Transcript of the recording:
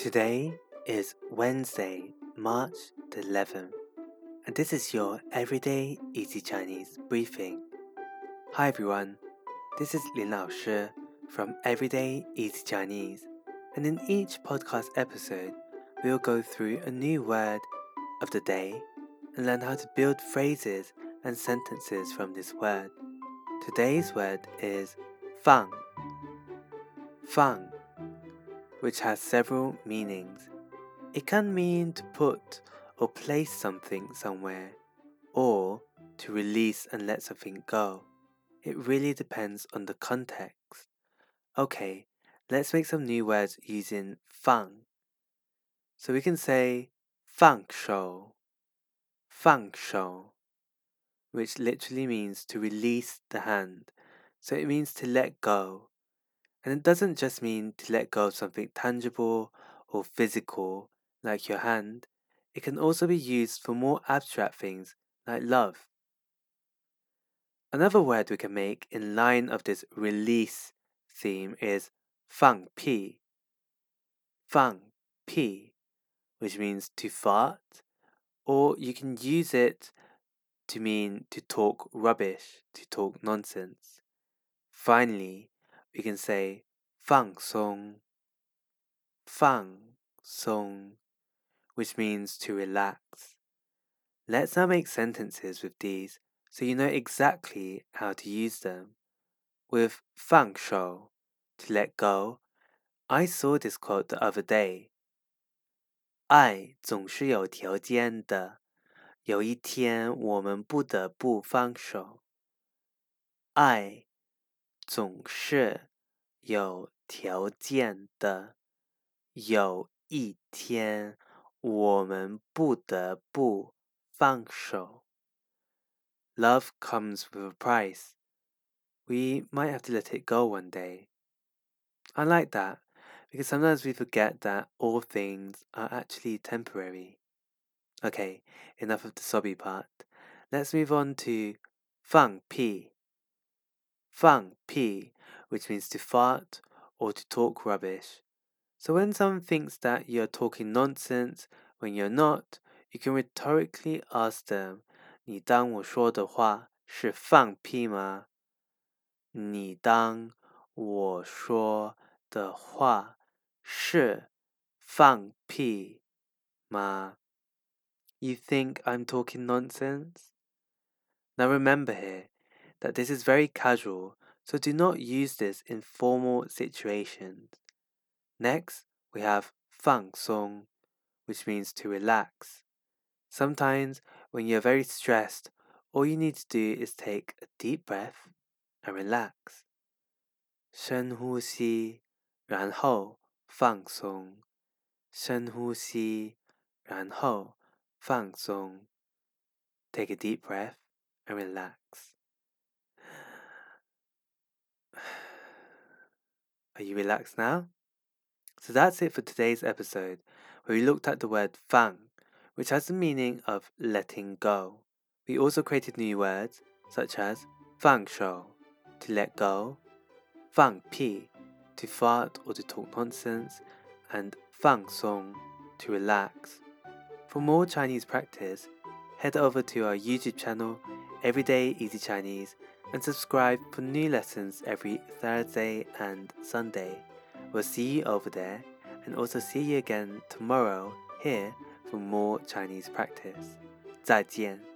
Today is Wednesday, March the 11th, and this is your Everyday Easy Chinese briefing. Hi everyone, this is Lin Lao Shi from Everyday Easy Chinese, and in each podcast episode, we'll go through a new word of the day and learn how to build phrases and sentences from this word. Today's word is fang. Fang which has several meanings. It can mean to put or place something somewhere, or to release and let something go. It really depends on the context. Okay, let's make some new words using fang. So we can say fang shou, fang shou, which literally means to release the hand. So it means to let go, and it doesn't just mean to let go of something tangible or physical, like your hand, it can also be used for more abstract things, like love. Another word we can make in line of this release theme is fang pi. Fang pi, which means to fart, or you can use it to mean to talk rubbish, to talk nonsense. Finally, we can say 放松,放松, which means to relax. Let's now make sentences with these so you know exactly how to use them. With 放手, to let go, I saw this quote the other day. 爱总是有条件的，有一天我们不得不放手。爱 总是有条件的，有一天我们不得不放手。Love comes with a price. We might have to let it go one day. I like that because sometimes we forget that all things are actually temporary. Okay, enough of the sobby part. Let's move on to 放屁. 放屁 which means to fart or to talk rubbish. So when someone thinks that you're talking nonsense when you're not, you can rhetorically ask them, 你当我说的话是放屁吗？你当我说的话是放屁吗？You think I'm talking nonsense? Now remember here that this is very casual so do not use this in formal situations. Next, we have 放松, which means to relax. Sometimes, when you're very stressed, all you need to do is take a deep breath and relax. 深呼吸，然后放松。深呼吸，然后放松。Take a deep breath and relax. Are you relaxed now? So that's it for today's episode, where we looked at the word fang, which has the meaning of letting go. We also created new words such as fang shou, to let go, fang pi, to fart or to talk nonsense, and fang song, to relax. For more Chinese practice, head over to our YouTube channel, Everyday Easy Chinese, and subscribe for new lessons every Thursday and Sunday. We'll see you over there and also see you again tomorrow here for more Chinese practice. 再见。